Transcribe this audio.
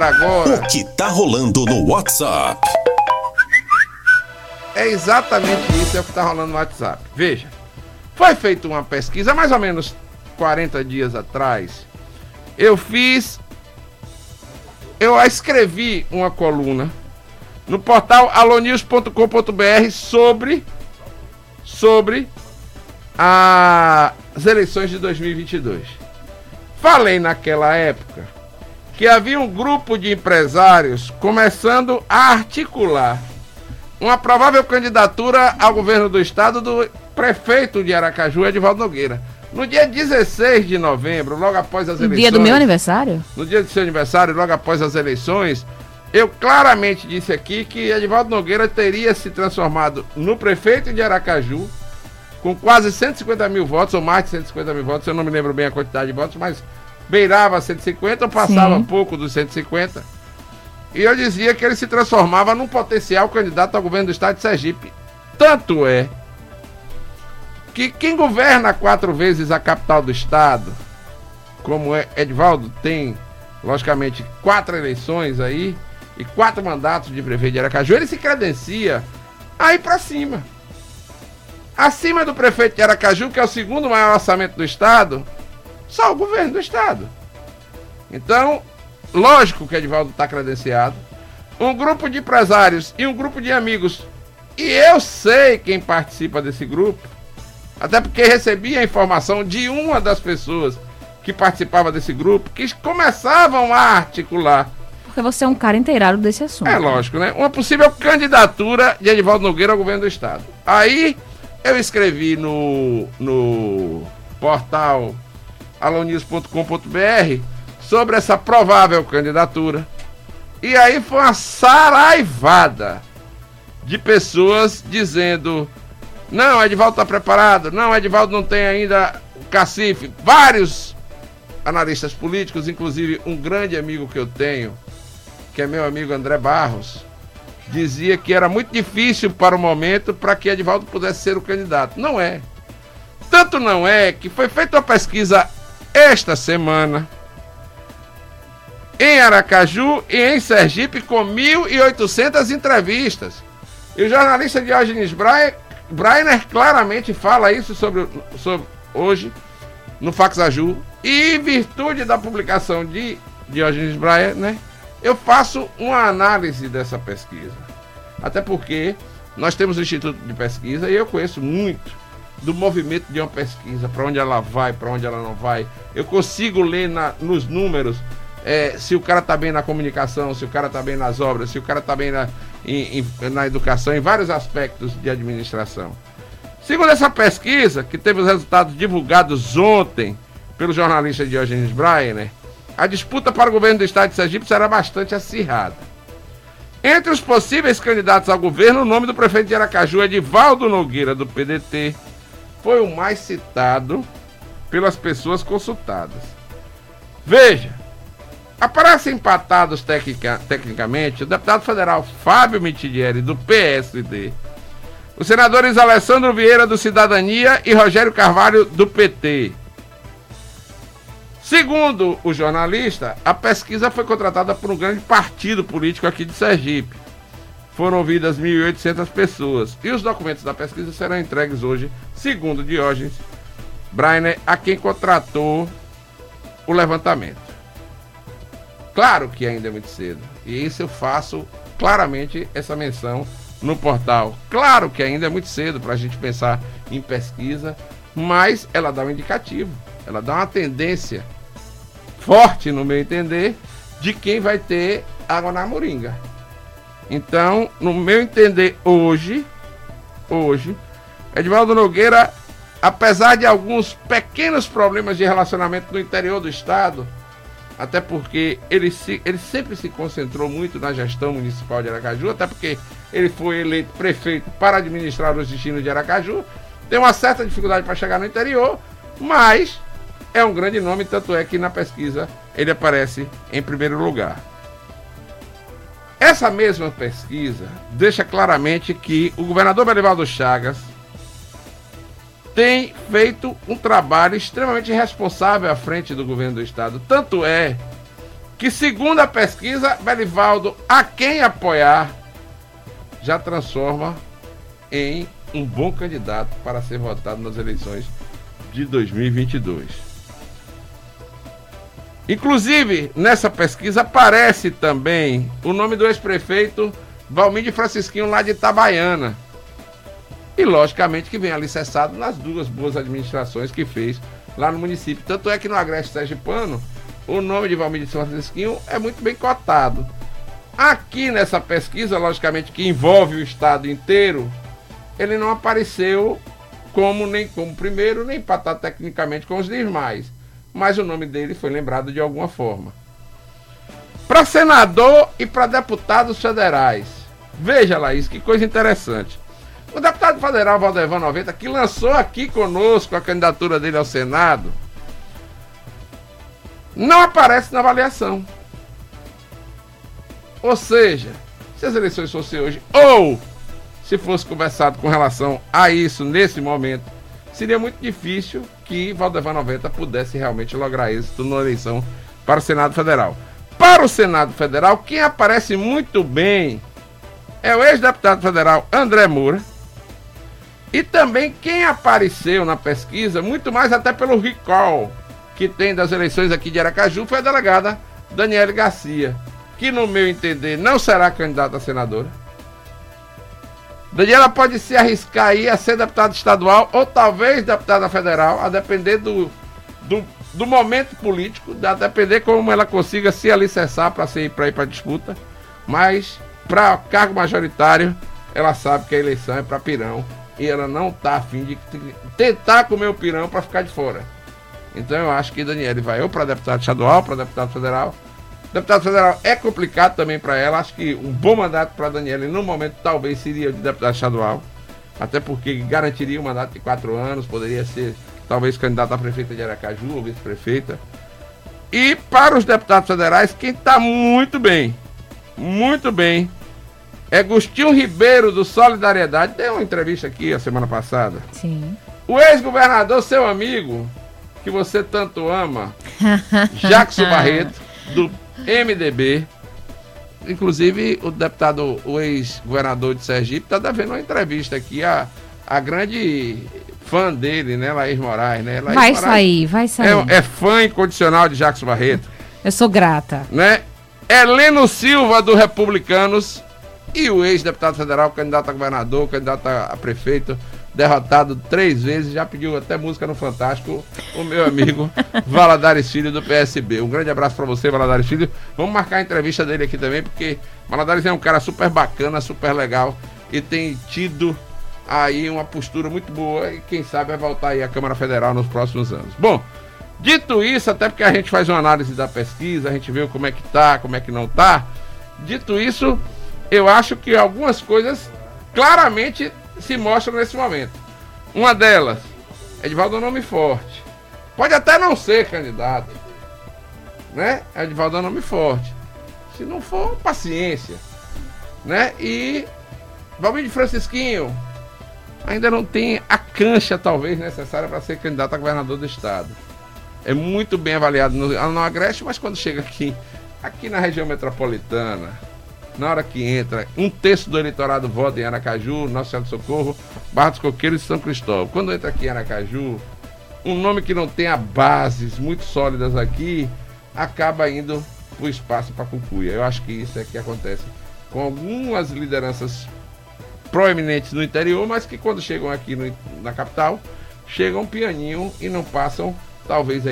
agora. O que tá rolando no WhatsApp? É exatamente isso é o que está rolando no WhatsApp. Veja, foi feita uma pesquisa mais ou menos 40 dias atrás. Eu fiz. Eu escrevi uma coluna no portal alonius.com.br sobre. Sobre as eleições de 2022. Falei naquela época que havia um grupo de empresários começando a articular uma provável candidatura ao governo do estado do prefeito de Aracaju, Edvaldo Nogueira. No dia 16 de novembro, logo após as No eleições. dia do meu aniversário? No dia do seu aniversário, logo após as eleições, eu claramente disse aqui que Edvaldo Nogueira teria se transformado no prefeito de Aracaju, com quase 150 mil votos, ou mais de 150 mil votos, eu não me lembro bem a quantidade de votos, mas beirava 150 ou passava Sim. pouco dos 150. E eu dizia que ele se transformava num potencial candidato ao governo do estado de Sergipe. Tanto é que quem governa quatro vezes a capital do estado, como é Edvaldo, tem, logicamente, quatro eleições aí e quatro mandatos de prefeito de Aracaju, ele se credencia aí pra cima. Acima do prefeito de Aracaju, que é o segundo maior orçamento do estado, só o governo do estado. Então, lógico que Edvaldo está credenciado. Um grupo de empresários e um grupo de amigos, e eu sei quem participa desse grupo, até porque recebi a informação de uma das pessoas que participava desse grupo, que começavam a articular Porque você é um cara inteirado desse assunto. é lógico, né? Uma possível candidatura de Edivaldo Nogueira ao governo do estado. Aí eu escrevi no, no portal alonius.com.br sobre essa provável candidatura. E aí foi uma saraivada de pessoas dizendo: não, Edivaldo está preparado, não, Edivaldo não tem ainda o cacife. Vários analistas políticos, inclusive um grande amigo que eu tenho, que é meu amigo André Barros, dizia que era muito difícil para o momento para que Edivaldo pudesse ser o candidato. Não é. Tanto não é que foi feita uma pesquisa esta semana em Aracaju e em Sergipe com 1.800 entrevistas. E o jornalista Diógenes Brai- Brainer claramente fala isso sobre, sobre hoje no Faxaju. E em virtude da publicação de Diógenes Brainer, né, eu faço uma análise dessa pesquisa. Até porque nós temos o Instituto de Pesquisa e eu conheço muito do movimento de uma pesquisa, para onde ela vai, para onde ela não vai. Eu consigo ler na- nos números é, se o cara está bem na comunicação, se o cara está bem nas obras, se o cara está bem na, em- em- na educação, em vários aspectos de administração. Segundo essa pesquisa, que teve os resultados divulgados ontem pelo jornalista Diogenes Breiner, a disputa para o governo do estado de Sergipe será bastante acirrada. Entre os possíveis candidatos ao governo, o nome do prefeito de Aracaju, Edivaldo Nogueira, do PDT, foi o mais citado pelas pessoas consultadas. Veja, aparecem empatados tecnica- tecnicamente o deputado federal Fábio Mitidieri, do PSD, os senadores Alessandro Vieira, do Cidadania, e Rogério Carvalho, do PT. Segundo o jornalista, a pesquisa foi contratada por um grande partido político aqui de Sergipe. Foram ouvidas 1.800 pessoas e os documentos da pesquisa serão entregues hoje, segundo Diógenes Breiner, a quem contratou o levantamento. Claro que ainda é muito cedo, e isso eu faço claramente essa menção no portal. Claro que ainda é muito cedo para a gente pensar em pesquisa, mas ela dá um indicativo, ela dá uma tendência forte, no meu entender, de quem vai ter água na moringa. Então, no meu entender, hoje, hoje, Edvaldo Nogueira, apesar de alguns pequenos problemas de relacionamento no interior do estado, até porque ele, se, ele sempre se concentrou muito na gestão municipal de Aracaju, até porque ele foi eleito prefeito para administrar os destinos de Aracaju, tem uma certa dificuldade para chegar no interior, mas é um grande nome, tanto é que na pesquisa ele aparece em primeiro lugar. Essa mesma pesquisa deixa claramente que o governador Belivaldo Chagas tem feito um trabalho extremamente responsável à frente do governo do estado. Tanto é que segundo a pesquisa, Belivaldo, a quem apoiar, já transforma em um bom candidato para ser votado nas eleições de 2022. Inclusive, nessa pesquisa aparece também o nome do ex-prefeito Valmir Francisquinho lá de Itabaiana. E logicamente que vem alicerçado nas duas boas administrações que fez lá no município. Tanto é que no Agreste Sergipano, o nome de Valmir de Francisquinho é muito bem cotado. Aqui nessa pesquisa, logicamente que envolve o estado inteiro, ele não apareceu como nem como primeiro, nem empatar tecnicamente com os demais. Mas o nome dele foi lembrado de alguma forma. Para senador e para deputados federais. Veja, Laís, que coisa interessante. O deputado federal Valdevan 90, que lançou aqui conosco a candidatura dele ao Senado, não aparece na avaliação. Ou seja, se as eleições fossem hoje, ou se fosse conversado com relação a isso nesse momento, seria muito difícil que Valdevan 90 pudesse realmente lograr êxito na eleição para o Senado Federal. Para o Senado Federal, quem aparece muito bem é o ex-deputado federal André Moura. E também quem apareceu na pesquisa, muito mais até pelo recall que tem das eleições aqui de Aracaju, foi a delegada Daniele Garcia, que no meu entender não será candidata a senadora. Daniela pode se arriscar aí a ser deputada estadual ou talvez deputada federal, a depender do, do, do momento político, a depender como ela consiga se alicerçar para ir para para disputa. Mas para cargo majoritário, ela sabe que a eleição é para pirão e ela não está afim de tentar comer o pirão para ficar de fora. Então eu acho que Daniele vai ou para deputado estadual, para deputado federal. Deputado federal é complicado também para ela. Acho que um bom mandato para Daniele no momento talvez seria de deputado estadual. Até porque garantiria um mandato de quatro anos, poderia ser talvez candidata a prefeita de Aracaju ou vice-prefeita. E para os deputados federais, quem está muito bem, muito bem, é Agostinho Ribeiro do Solidariedade. Deu uma entrevista aqui a semana passada. Sim. O ex-governador, seu amigo, que você tanto ama, Jackson Barreto, do MDB. Inclusive, o deputado, o ex-governador de Sergipe, está devendo uma entrevista aqui a, a grande fã dele, né, Laís Moraes, né? Laís vai Moraes sair, vai sair. É, é fã incondicional de Jackson Barreto, Eu sou grata. né? Heleno Silva, do Republicanos, e o ex-deputado federal, candidato a governador, candidato a a prefeito, derrotado três vezes, já pediu até música no Fantástico, o meu amigo Valadares Filho do PSB. Um grande abraço para você, Valadares Filho. Vamos marcar a entrevista dele aqui também, porque Valadares é um cara super bacana, super legal e tem tido aí uma postura muito boa e quem sabe vai voltar aí à Câmara Federal nos próximos anos. Bom, dito isso, até porque a gente faz uma análise da pesquisa, a gente vê como é que tá, como é que não tá. Dito isso, eu acho que algumas coisas claramente se mostram nesse momento. Uma delas, Edvaldo é um nome forte. Pode até não ser candidato, né? Edvaldo é um nome forte. Se não for, paciência, né? E Valmir de Francisquinho ainda não tem a cancha, talvez, necessária para ser candidato a governador do estado. É muito bem avaliado no, no Agreste, mas quando chega aqui, aqui na região metropolitana, na hora que entra, um terço do eleitorado vota em Aracaju, Nossa Senhora do Socorro, Barra dos Coqueiros e São Cristóvão. Quando entra aqui em Aracaju, um nome que não tenha bases muito sólidas aqui, acaba indo o espaço para Cucuia. Eu acho que isso é que acontece com algumas lideranças proeminentes no interior, mas que quando chegam aqui no- na capital, chegam pianinho e não passam, talvez,